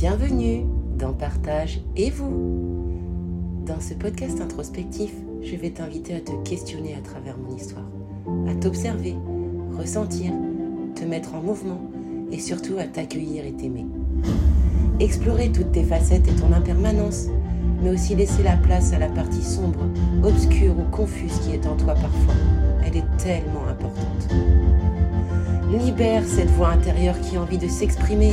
Bienvenue dans Partage et vous. Dans ce podcast introspectif, je vais t'inviter à te questionner à travers mon histoire, à t'observer, ressentir, te mettre en mouvement et surtout à t'accueillir et t'aimer. Explorer toutes tes facettes et ton impermanence, mais aussi laisser la place à la partie sombre, obscure ou confuse qui est en toi parfois. Elle est tellement importante. Libère cette voix intérieure qui a envie de s'exprimer.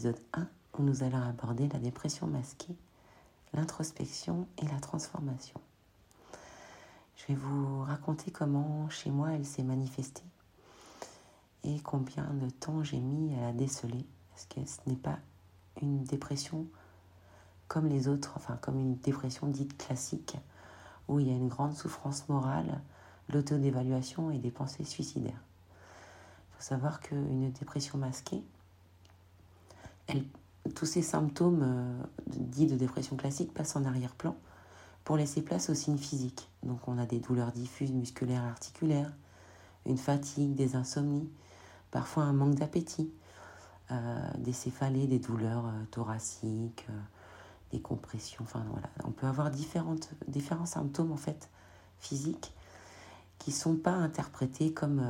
L'épisode 1 où nous allons aborder la dépression masquée, l'introspection et la transformation. Je vais vous raconter comment chez moi elle s'est manifestée et combien de temps j'ai mis à la déceler parce que ce n'est pas une dépression comme les autres, enfin comme une dépression dite classique où il y a une grande souffrance morale, l'autodévaluation et des pensées suicidaires faut savoir qu'une dépression masquée, tous ces symptômes euh, dits de dépression classique passent en arrière-plan pour laisser place aux signes physiques. Donc on a des douleurs diffuses musculaires articulaires, une fatigue, des insomnies, parfois un manque d'appétit, euh, des céphalées, des douleurs euh, thoraciques, des compressions, enfin voilà. On peut avoir différentes, différents symptômes en fait physiques qui ne sont pas interprétés comme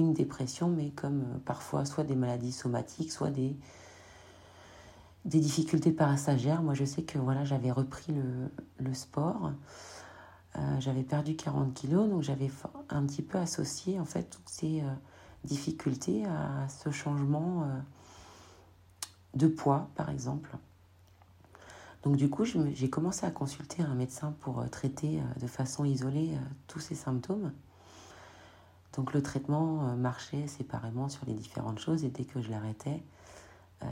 une dépression, mais comme euh, parfois soit des maladies somatiques, soit des, difficultés passagères. Moi, je sais que voilà, j'avais repris le, le sport. Euh, j'avais perdu 40 kilos, donc j'avais un petit peu associé en fait toutes ces euh, difficultés à ce changement de poids, par exemple. Donc du coup, j'ai commencé à consulter un médecin pour traiter de façon isolée tous ces symptômes. Donc le traitement euh, marchait séparément sur les différentes choses et dès que je l'arrêtais, euh,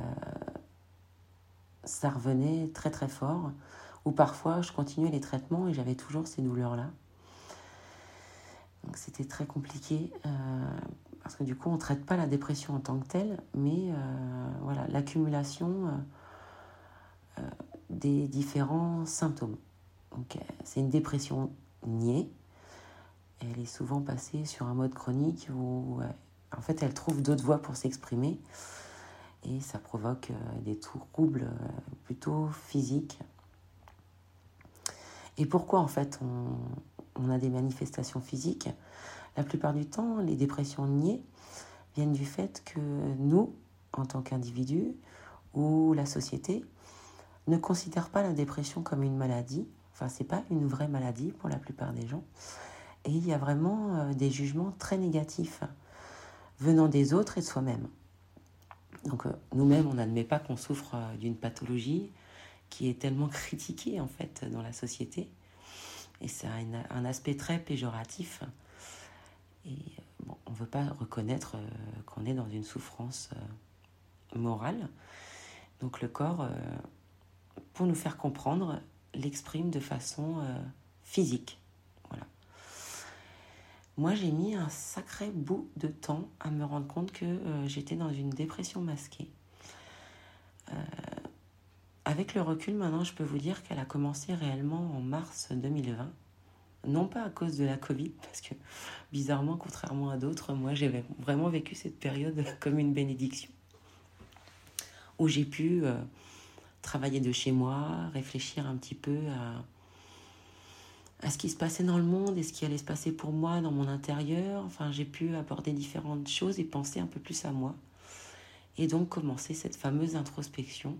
ça revenait très très fort. Ou parfois je continuais les traitements et j'avais toujours ces douleurs-là. Donc c'était très compliqué euh, parce que du coup on ne traite pas la dépression en tant que telle, mais voilà l'accumulation des différents symptômes. Donc c'est une dépression niée elle est souvent passée sur un mode chronique où en fait elle trouve d'autres voies pour s'exprimer et ça provoque euh, des troubles euh, plutôt physiques. Et pourquoi en fait on, a des manifestations physiques? La plupart du temps, les dépressions niées viennent du fait que nous, en tant qu'individus ou la société, ne considèrent pas la dépression comme une maladie. Enfin, c'est pas une vraie maladie pour la plupart des gens. Et il y a vraiment euh, des jugements très négatifs venant des autres et de soi-même. Donc euh, nous-mêmes, on n'admet pas qu'on souffre euh, d'une pathologie qui est tellement critiquée en fait dans la société. Et c'est un, aspect très péjoratif. Et bon, on ne veut pas reconnaître qu'on est dans une souffrance morale. Donc le corps, pour nous faire comprendre, l'exprime de façon physique. Moi, j'ai mis un sacré bout de temps à me rendre compte que euh, j'étais dans une dépression masquée. Euh, avec le recul, maintenant, je peux vous dire qu'elle a commencé réellement en mars 2020. Non pas à cause de la Covid, parce que bizarrement, contrairement à d'autres, moi, j'ai vraiment vécu cette période comme une bénédiction. Où j'ai pu euh, travailler de chez moi, réfléchir un petit peu à à ce qui se passait dans le monde et ce qui allait se passer pour moi dans mon intérieur. Enfin, j'ai pu aborder différentes choses et penser un peu plus à moi. Et donc commencer cette fameuse introspection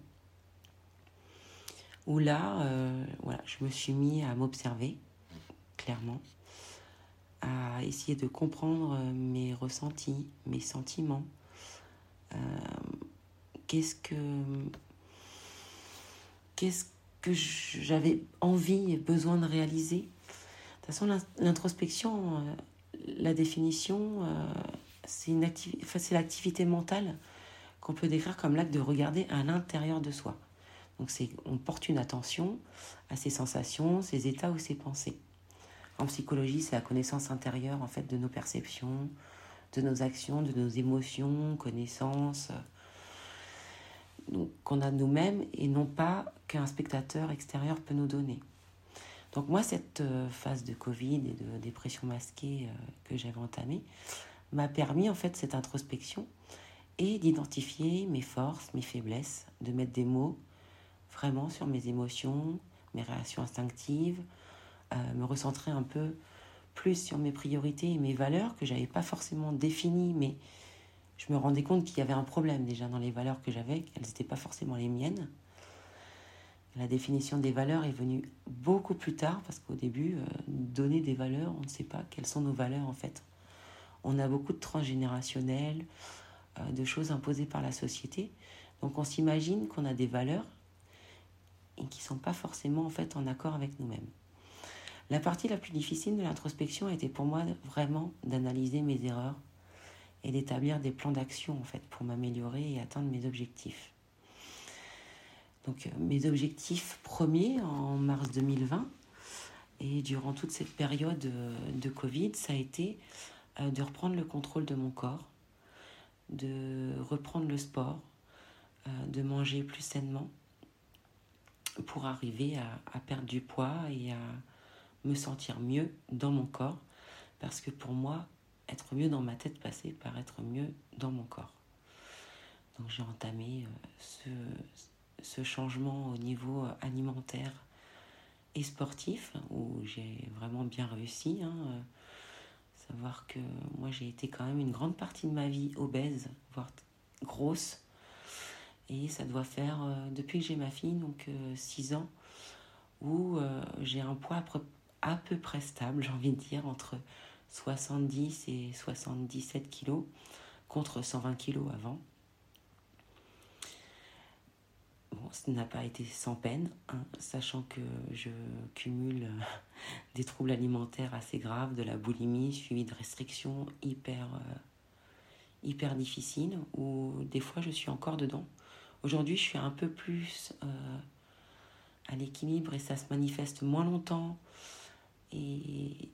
où là, euh, voilà, je me suis mis à m'observer clairement, à essayer de comprendre mes ressentis, mes sentiments. Euh, qu'est-ce que qu'est-ce que j'avais envie et besoin de réaliser toute façon, l'introspection, la définition, c'est l'activité mentale qu'on peut décrire comme l'acte de regarder à l'intérieur de soi. Donc on porte une attention à ses sensations, ses états ou ses pensées. En psychologie, c'est la connaissance intérieure en fait de nos perceptions, de nos actions, de nos émotions, connaissances qu'on a nous-mêmes et non pas qu'un spectateur extérieur peut nous donner. Donc moi, cette euh, phase de Covid et de dépression masquée euh, que j'avais entamée m'a permis en fait cette introspection et d'identifier mes forces, mes faiblesses, de mettre des mots vraiment sur mes émotions, mes réactions instinctives, euh, me recentrer un peu plus sur mes priorités et mes valeurs que j'avais pas forcément définies, mais je me rendais compte qu'il y avait un problème déjà dans les valeurs que j'avais, qu'elles n'étaient pas forcément les miennes. La définition des valeurs est venue beaucoup plus tard parce qu'au début, euh, donner des valeurs, on ne sait pas quelles sont nos valeurs en fait. On a beaucoup de transgénérationnels, euh, de choses imposées par la société. Donc on s'imagine qu'on a des valeurs et qui ne sont pas forcément en fait en accord avec nous-mêmes. La partie la plus difficile de l'introspection a été pour moi vraiment d'analyser mes erreurs et d'établir des plans d'action en fait pour m'améliorer et atteindre mes objectifs. Donc euh, mes objectifs premiers en mars 2020 et durant toute cette période euh, de Covid, ça a été euh, de reprendre le contrôle de mon corps, de reprendre le sport, de manger plus sainement pour arriver à, perdre du poids et à me sentir mieux dans mon corps. Parce que pour moi, être mieux dans ma tête passait par être mieux dans mon corps. Donc j'ai entamé ce, ce changement au niveau alimentaire et sportif, où j'ai vraiment bien réussi. Hein. Savoir que moi j'ai été quand même une grande partie de ma vie obèse, voire grosse. Et ça doit faire, euh, depuis que j'ai ma fille, donc 6 euh, ans, où euh, j'ai un poids à peu près stable, j'ai envie de dire, entre 70 et 77 kilos, contre 120 kilos avant. Bon, ce n'a pas été sans peine, hein, sachant que je cumule euh, des troubles alimentaires assez graves, de la boulimie suivie de restrictions hyper, euh, hyper difficiles, où des fois je suis encore dedans. Aujourd'hui, je suis un peu plus euh, à l'équilibre et ça se manifeste moins longtemps et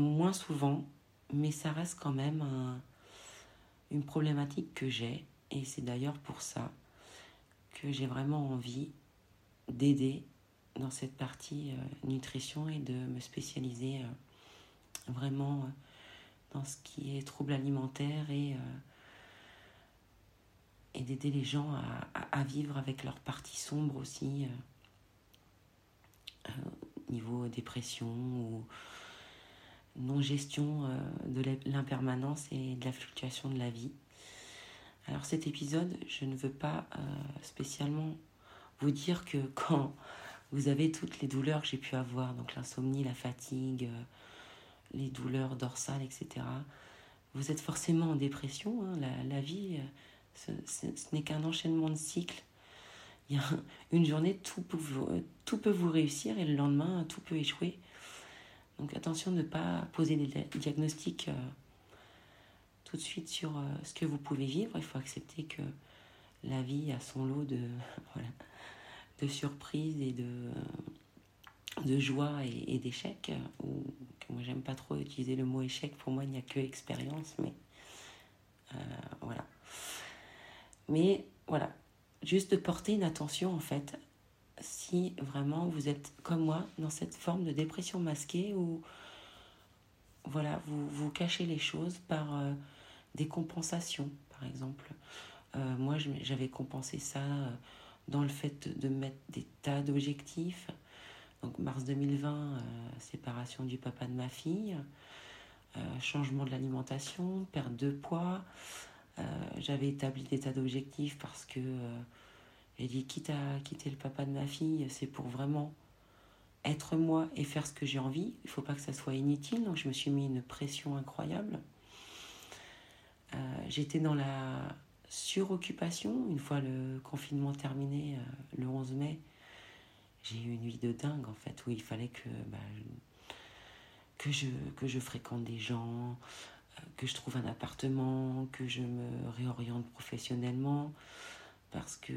moins souvent, mais ça reste quand même une problématique que j'ai. Et c'est d'ailleurs pour ça que j'ai vraiment envie d'aider dans cette partie euh, nutrition et de me spécialiser euh, vraiment euh, dans ce qui est troubles alimentaires et, et d'aider les gens à, vivre avec leur partie sombre aussi, niveau dépression ou non-gestion de l'impermanence et de la fluctuation de la vie. Alors cet épisode, je ne veux pas euh, spécialement vous dire que quand vous avez toutes les douleurs que j'ai pu avoir, donc l'insomnie, la fatigue, euh, les douleurs dorsales, etc., vous êtes forcément en dépression. Hein. La, vie, euh, ce, n'est qu'un enchaînement de cycles. Il y a une journée, tout peut, tout peut vous réussir et le lendemain, tout peut échouer. Donc attention de ne pas poser des diagnostics tout de suite sur euh, ce que vous pouvez vivre. Il faut accepter que la vie a son lot de, surprises et de, de joie et, d'échecs. Moi, j'aime pas trop utiliser le mot échec. Pour moi, il n'y a que expérience, mais euh, voilà. Mais voilà, juste de porter une attention en fait, si vraiment vous êtes comme moi dans cette forme de dépression masquée où voilà, vous, vous cachez les choses par euh, des compensations, par exemple. Euh, moi, j'avais compensé ça euh, dans le fait de mettre des tas d'objectifs. Donc, mars 2020, euh, séparation du papa de ma fille, changement de l'alimentation, perte de poids. j'avais établi des tas d'objectifs parce que j'ai dit, quitte à quitter le papa de ma fille, c'est pour vraiment être moi et faire ce que j'ai envie. Il ne faut pas que ça soit inutile. Donc, je me suis mis une pression incroyable. Euh, j'étais dans la suroccupation. Une fois le confinement terminé, euh, le 11 mai, j'ai eu une vie de dingue en fait, où il fallait que, bah, je fréquente des gens, euh, que je trouve un appartement, que je me réoriente professionnellement, parce que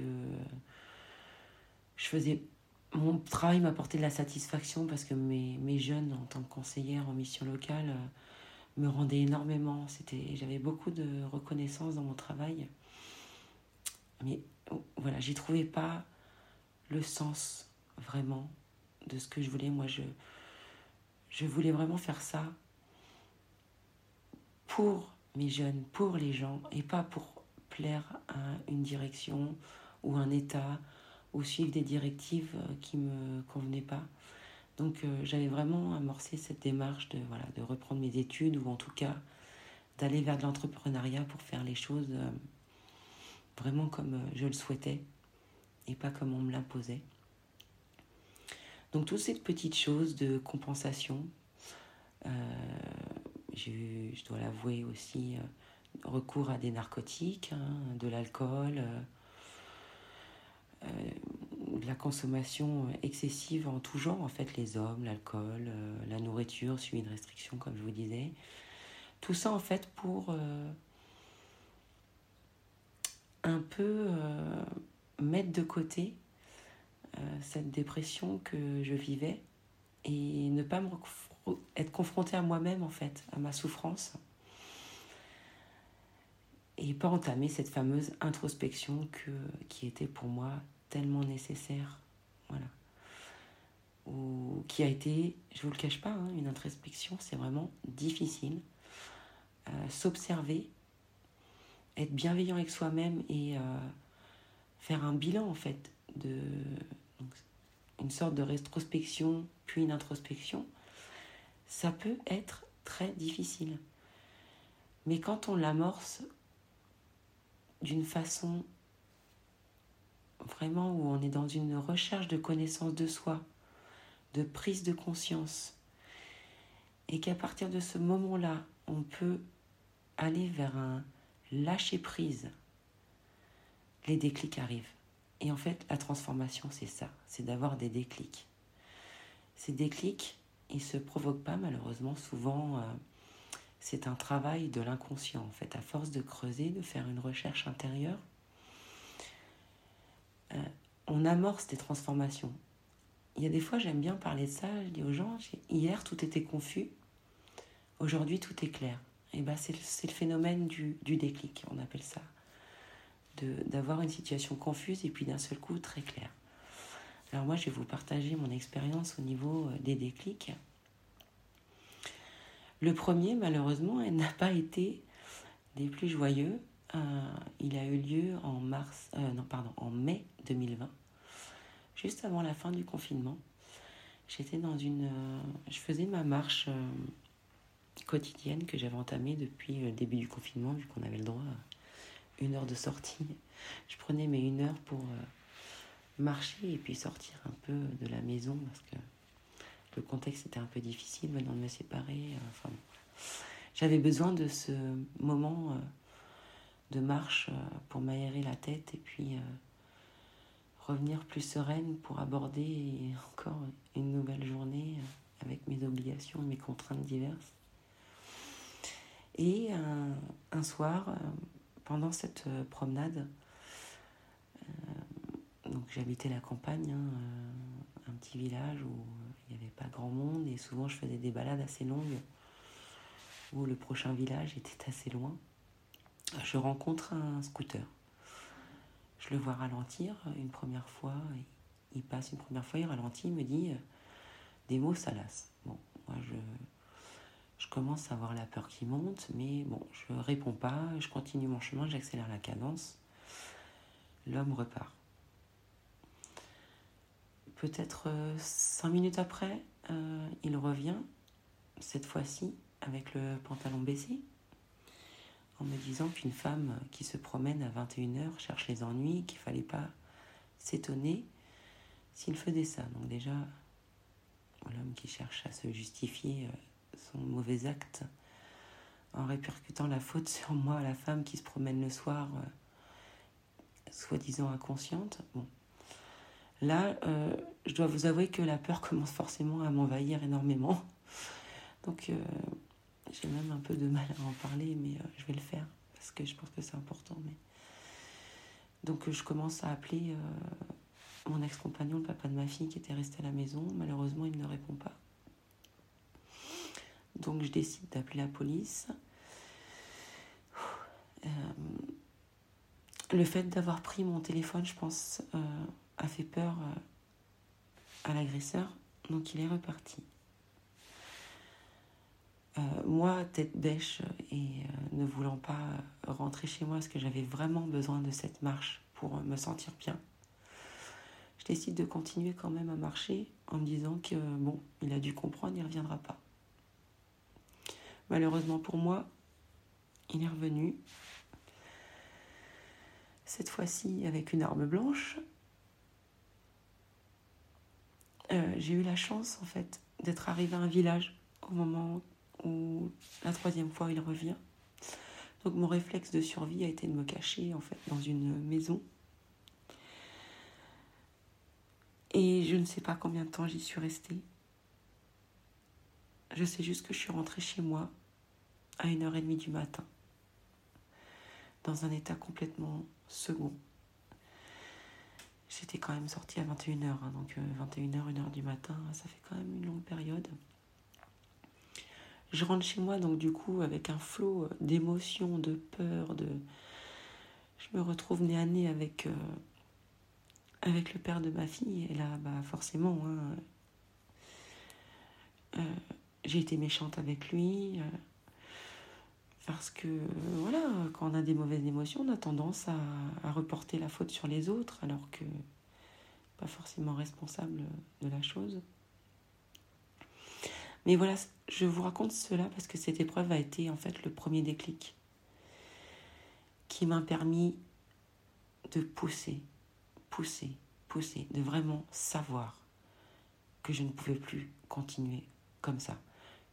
je faisais mon travail m'apportait de la satisfaction parce que mes, mes jeunes en tant que conseillère en mission locale euh, me rendaient énormément. C'était, j'avais beaucoup de reconnaissance dans mon travail. Mais oh, voilà, j'y trouvais pas le sens vraiment de ce que je voulais. Moi, je, je voulais vraiment faire ça pour mes jeunes, pour les gens, et pas pour plaire à une direction ou un état ou suivre des directives euh, qui me convenaient pas. Donc euh, j'avais vraiment amorcé cette démarche de, voilà, de reprendre mes études ou en tout cas d'aller vers de l'entrepreneuriat pour faire les choses euh, vraiment comme je le souhaitais et pas comme on me l'imposait. Donc toutes ces petites choses de compensation, je dois l'avouer aussi, recours à des narcotiques, hein, de l'alcool, euh, de la consommation excessive en tout genre, en fait, les hommes, l'alcool, euh, la nourriture, suivi de restrictions, comme je vous disais. Tout ça, en fait, pour euh, un peu mettre de côté cette dépression que je vivais et ne pas être confrontée à moi-même, en fait, à ma souffrance et pas entamer cette fameuse introspection que, qui était pour moi tellement nécessaire. Voilà. Ou qui a été, je vous le cache pas, hein, une introspection, c'est vraiment difficile. Euh, s'observer, être bienveillant avec soi-même et euh, faire un bilan en fait de une sorte de rétrospection puis une introspection, ça peut être très difficile. Mais quand on l'amorce d'une façon vraiment où on est dans une recherche de connaissance de soi, de prise de conscience, et qu'à partir de ce moment-là, on peut aller vers un lâcher-prise, les déclics arrivent. Et en fait, la transformation, c'est ça, c'est d'avoir des déclics. Ces déclics, ils ne se provoquent pas malheureusement souvent. Euh, c'est un travail de l'inconscient, en fait, à force de creuser, de faire une recherche intérieure. Euh, on amorce des transformations. Il y a des fois, j'aime bien parler de ça, je dis aux gens, hier tout était confus, aujourd'hui tout est clair. Et ben c'est le, phénomène du, du, déclic, on appelle ça. D'avoir une situation confuse et puis d'un seul coup très clair. Alors moi, je vais vous partager mon expérience au niveau euh, des déclics. Le premier, malheureusement, n'a pas été des plus joyeux. Euh, il a eu lieu en mars, euh, non pardon, en mai 2020, juste avant la fin du confinement. J'étais dans une, euh, je faisais ma marche quotidienne que j'avais entamée depuis le début du confinement, vu qu'on avait le droit à une heure de sortie. Je prenais mes une heure pour marcher et puis sortir un peu de la maison parce que le contexte était un peu difficile venant de me séparer. Euh, enfin, J'avais besoin de ce moment euh, de marche euh, pour m'aérer la tête et puis revenir plus sereine pour aborder encore une nouvelle journée avec mes obligations, mes contraintes diverses. Et un, soir, pendant cette promenade, donc j'habitais la campagne, hein, un petit village où grand monde et souvent je faisais des balades assez longues où le prochain village était assez loin. Je rencontre un scooter. Je le vois ralentir une première fois. Il passe une première fois, il ralentit, il me dit euh, des mots salaces. Bon, moi je, je commence à avoir la peur qui monte, mais bon, je réponds pas, je continue mon chemin, j'accélère la cadence. L'homme repart. Peut-être euh, cinq minutes après, euh, il revient, cette fois-ci avec le pantalon baissé, en me disant qu'une femme qui se promène à 21h cherche les ennuis, qu'il fallait pas s'étonner s'il faisait ça. Donc déjà, l'homme qui cherche à se justifier euh, son mauvais acte en répercutant la faute sur moi, la femme qui se promène le soir, soi-disant inconsciente. Là, euh, je dois vous avouer que la peur commence forcément à m'envahir énormément. Donc, euh, j'ai même un peu de mal à en parler, mais euh, je vais le faire parce que je pense que c'est important. Donc, je commence à appeler mon ex-compagnon, le papa de ma fille, qui était resté à la maison. Malheureusement, il ne répond pas. Donc, je décide d'appeler la police. le fait d'avoir pris mon téléphone, je pense, a fait peur à l'agresseur, donc il est reparti. Euh, moi, tête bêche et euh, ne voulant pas rentrer chez moi parce que j'avais vraiment besoin de cette marche pour me sentir bien, je décide de continuer quand même à marcher en me disant que bon, il a dû comprendre, il ne reviendra pas. Malheureusement pour moi, il est revenu. Cette fois-ci avec une arme blanche euh, j'ai eu la chance en fait d'être arrivée à un village au moment où la troisième fois il revient. Donc mon réflexe de survie a été de me cacher en fait dans une maison. Et je ne sais pas combien de temps j'y suis restée. Je sais juste que je suis rentrée chez moi à 1h30 du matin, dans un état complètement second. J'étais quand même sortie à 21h, hein, donc 21h, euh, 1h du matin, ça fait quand même une longue période. Je rentre chez moi, donc du coup, avec un flot euh, d'émotions, de peur, de... Je me retrouve nez à nez avec, euh, avec le père de ma fille, et là, bah, forcément, hein, j'ai été méchante avec lui. Parce que, voilà, quand on a des mauvaises émotions, on a tendance à, reporter la faute sur les autres, alors que pas forcément responsable de la chose. Mais voilà, je vous raconte cela parce que cette épreuve a été en fait le premier déclic qui m'a permis de pousser, pousser, pousser, de vraiment savoir que je ne pouvais plus continuer comme ça,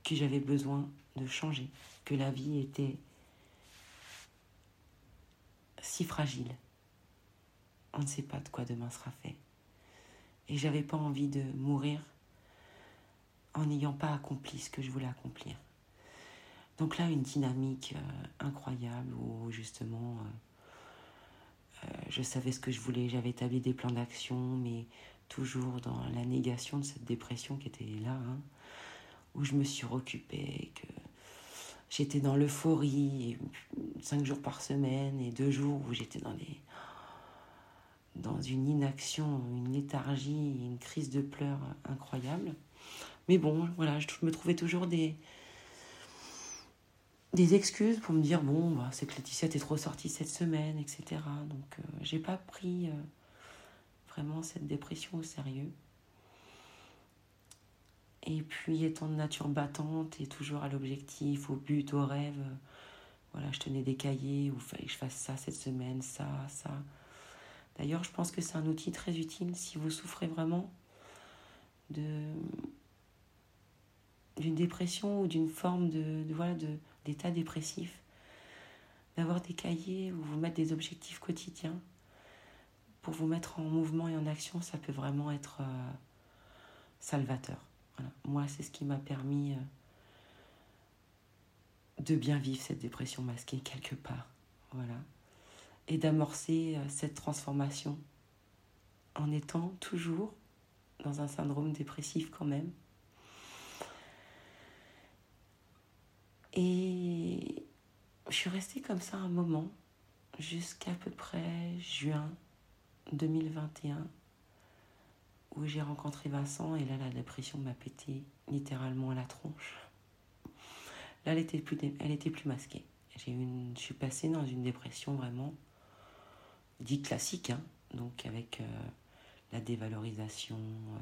que j'avais besoin de changer, que la vie était si fragile. On ne sait pas de quoi demain sera fait. Et j'avais pas envie de mourir en n'ayant pas accompli ce que je voulais accomplir. Donc là, une dynamique euh, incroyable où justement euh, euh, je savais ce que je voulais, j'avais établi des plans d'action, mais toujours dans la négation de cette dépression qui était là, hein, où je me suis occupée, que j'étais dans l'euphorie, cinq jours par semaine et deux jours où j'étais dans les dans une inaction, une léthargie, une crise de pleurs incroyable. Mais bon, voilà, je me trouvais toujours des des excuses pour me dire bon, bah, c'est que Laetitia t'es trop sortie cette semaine, etc. Donc euh, j'ai pas pris euh, vraiment cette dépression au sérieux. Et puis, étant de nature battante et toujours à l'objectif, au but, au rêve, voilà, je tenais des cahiers où il fallait que je fasse ça cette semaine, ça, ça. D'ailleurs, je pense que c'est un outil très utile si vous souffrez vraiment de d'une dépression ou d'une forme de, voilà de d'état dépressif d'avoir des cahiers où vous mettre des objectifs quotidiens pour vous mettre en mouvement et en action ça peut vraiment être euh, salvateur moi, c'est ce qui m'a permis euh, de bien vivre cette dépression masquée quelque part. Voilà. Et d'amorcer euh, cette transformation en étant toujours dans un syndrome dépressif quand même. Et je suis restée comme ça un moment, jusqu'à peu près juin 2021 où j'ai rencontré Vincent et là la dépression m'a pété littéralement à la tronche. Là elle était plus, elle était plus masquée. J'ai une, je suis passée dans une dépression vraiment dite classique, hein, donc avec euh, la dévalorisation, euh,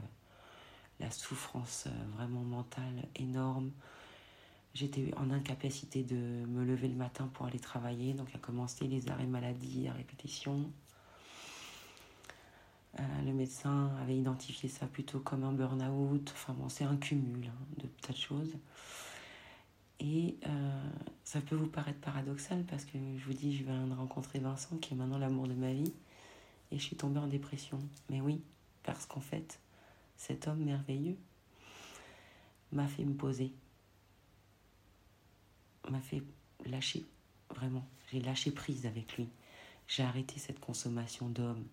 la souffrance euh, vraiment mentale énorme. J'étais en incapacité de me lever le matin pour aller travailler, donc a commencé les arrêts maladie à répétition. Euh, le médecin avait identifié ça plutôt comme un burn-out. Enfin bon, c'est un cumul hein, de tas de choses. Et euh, ça peut vous paraître paradoxal parce que je vous dis, je viens de rencontrer Vincent qui est maintenant l'amour de ma vie et je suis tombée en dépression. Mais oui, parce qu'en fait, cet homme merveilleux m'a fait me poser, m'a fait lâcher, vraiment. J'ai lâché prise avec lui. J'ai arrêté cette consommation d'hommes,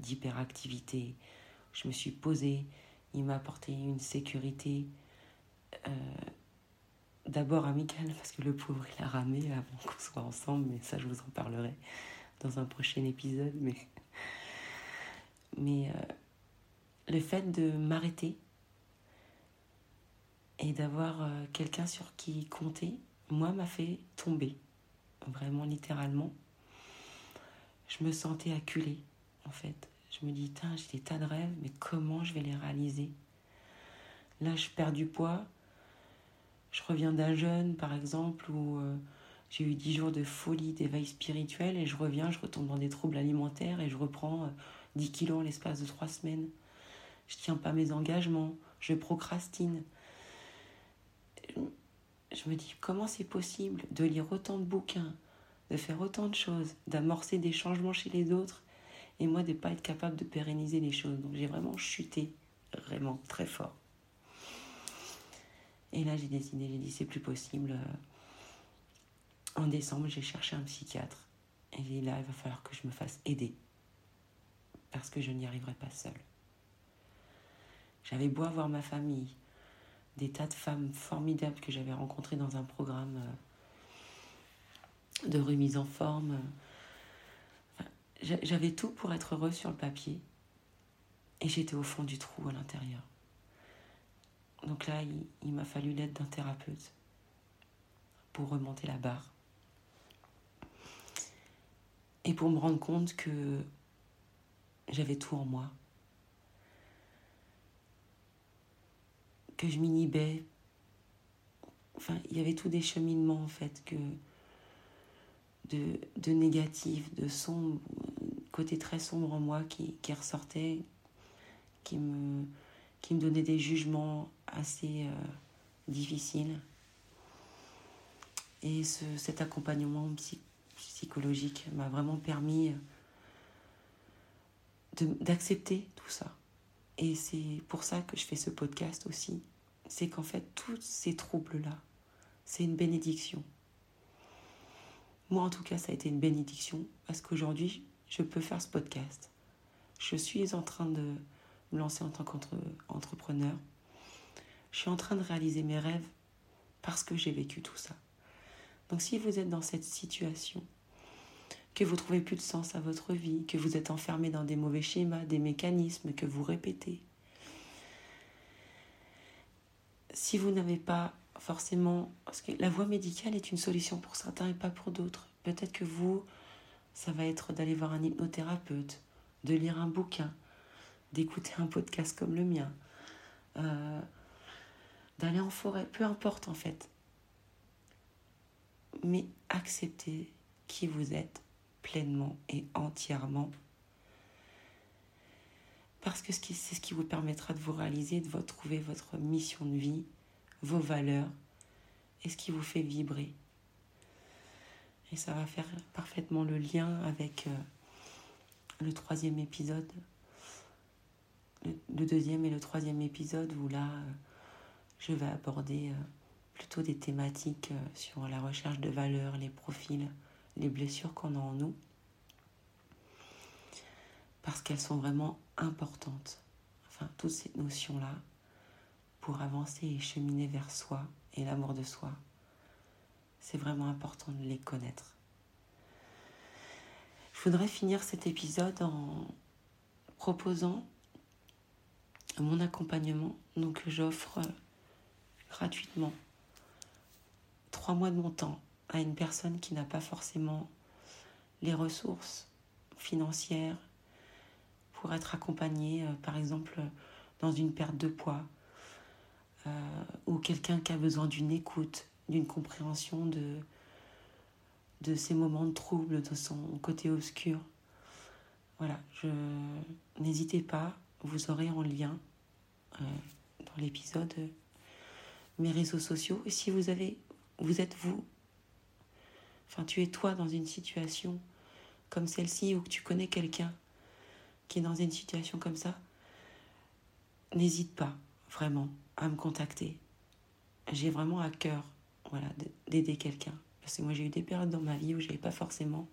d'hyperactivité. Je me suis posée. Il m'a apporté une sécurité. Euh, d'abord amicale, parce que le pauvre, il a ramé avant qu'on soit ensemble, mais ça, je vous en parlerai dans un prochain épisode. Mais, mais euh, le fait de m'arrêter et d'avoir euh, quelqu'un sur qui compter, moi, m'a fait tomber, vraiment littéralement. Je me sentais acculée, en fait. Je me dis, j'ai des tas de rêves, mais comment je vais les réaliser? Là, je perds du poids. Je reviens d'un jeûne, par exemple, où euh, j'ai eu dix jours de folie, d'éveil spirituel, et je reviens, je retombe dans des troubles alimentaires, et je reprends 10 euh, kilos en l'espace de trois semaines. Je tiens pas mes engagements, je procrastine. Je me dis, comment c'est possible de lire autant de bouquins, de faire autant de choses, d'amorcer des changements chez les autres, et moi de ne pas être capable de pérenniser les choses. Donc j'ai vraiment chuté, vraiment très fort. Et là j'ai décidé, j'ai dit c'est plus possible. En décembre, j'ai cherché un psychiatre. Et dit là, il va falloir que je me fasse aider. Parce que je n'y arriverai pas seule. J'avais beau avoir ma famille, des tas de femmes formidables que j'avais rencontrées dans un programme euh, de remise en forme. J'avais tout pour être heureuse sur le papier. Et j'étais au fond du trou à l'intérieur. Donc là, il, m'a fallu l'aide d'un thérapeute pour remonter la barre. Et pour me rendre compte que j'avais tout en moi. Que je m'inhibais. Enfin, il y avait tout des cheminements en fait que de, de négatif, de sombre, côté très sombre en moi qui, qui ressortait, qui me, qui me donnait des jugements assez euh, difficiles. Et ce, cet accompagnement psychologique m'a vraiment permis d'accepter tout ça. Et c'est pour ça que je fais ce podcast aussi. C'est qu'en fait, tous ces troubles-là, c'est une bénédiction. Moi, en tout cas, ça a été une bénédiction parce qu'aujourd'hui, je peux faire ce podcast. Je suis en train de me lancer en tant qu'entrepreneur. Je suis en train de réaliser mes rêves parce que j'ai vécu tout ça. Donc si vous êtes dans cette situation, que vous trouvez plus de sens à votre vie, que vous êtes enfermé dans des mauvais schémas, des mécanismes que vous répétez, si vous n'avez pas forcément, parce que la voie médicale est une solution pour certains et pas pour d'autres. Peut-être que vous, ça va être d'aller voir un hypnothérapeute, de lire un bouquin, d'écouter un podcast comme le mien, euh, d'aller en forêt, peu importe en fait. Mais acceptez qui vous êtes pleinement et entièrement. Parce que c'est ce qui vous permettra de vous réaliser, de trouver votre mission de vie, vos valeurs et ce qui vous fait vibrer. Et ça va faire parfaitement le lien avec euh, le troisième épisode, le, deuxième et le troisième épisode où là, euh, je vais aborder euh, plutôt des thématiques sur la recherche de valeurs, les profils, les blessures qu'on a en nous, parce qu'elles sont vraiment importantes. Enfin, toutes ces notions-là, avancer et cheminer vers soi et l'amour de soi, c'est vraiment important de les connaître. Je voudrais finir cet épisode en proposant mon accompagnement. Donc j'offre gratuitement trois mois de mon temps à une personne qui n'a pas forcément les ressources financières pour être accompagnée, euh, par exemple, dans une perte de poids, euh, ou quelqu'un qui a besoin d'une écoute, d'une compréhension de, de ses moments de trouble, de son côté obscur. Voilà, je n'hésitez pas, vous aurez en lien euh, dans l'épisode mes réseaux sociaux. Et si vous avez, vous êtes vous Enfin, tu es toi dans une situation comme celle-ci où tu connais quelqu'un qui est dans une situation comme ça, n'hésite pas vraiment à me contacter. J'ai vraiment à cœur voilà, d'aider quelqu'un. Parce que moi, j'ai eu des périodes dans ma vie où je n'avais pas forcément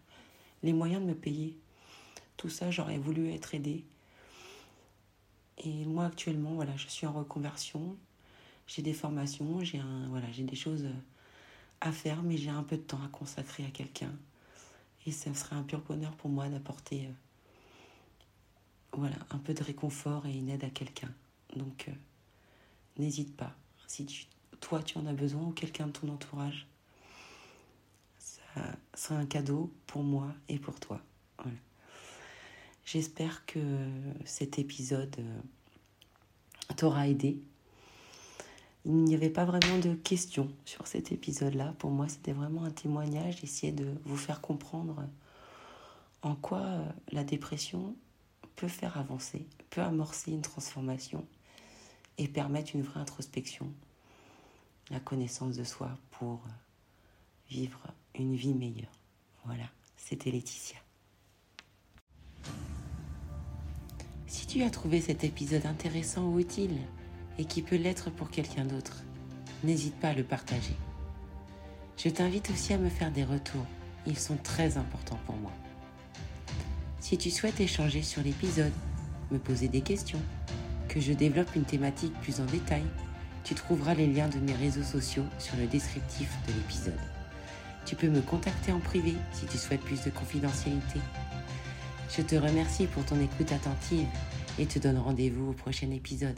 les moyens de me payer. Tout ça, j'aurais voulu être aidée. Et moi, actuellement, voilà, je suis en reconversion. J'ai des formations, j'ai voilà, des choses à faire, mais j'ai un peu de temps à consacrer à quelqu'un. Et ça serait un pur bonheur pour moi d'apporter euh, voilà, un peu de réconfort et une aide à quelqu'un. Donc, euh, n'hésite pas. Si toi, tu en as besoin ou quelqu'un de ton entourage, ça sera un cadeau pour moi et pour toi. J'espère que cet épisode euh, t'aura aidé. Il n'y avait pas vraiment de questions sur cet épisode-là. Pour moi, c'était vraiment un témoignage, essayer de vous faire comprendre en quoi euh, la dépression peut faire avancer, peut amorcer une transformation et permettre une vraie introspection, la connaissance de soi pour vivre une vie meilleure. Voilà, c'était Laetitia. Si tu as trouvé cet épisode intéressant ou utile et qui peut l'être pour quelqu'un d'autre, n'hésite pas à le partager. Je t'invite aussi à me faire des retours, ils sont très importants pour moi. Si tu souhaites échanger sur l'épisode, me poser des questions, que je développe une thématique plus en détail, tu trouveras les liens de mes réseaux sociaux sur le descriptif de l'épisode. Tu peux me contacter en privé si tu souhaites plus de confidentialité. Je te remercie pour ton écoute attentive et te donne rendez-vous au prochain épisode.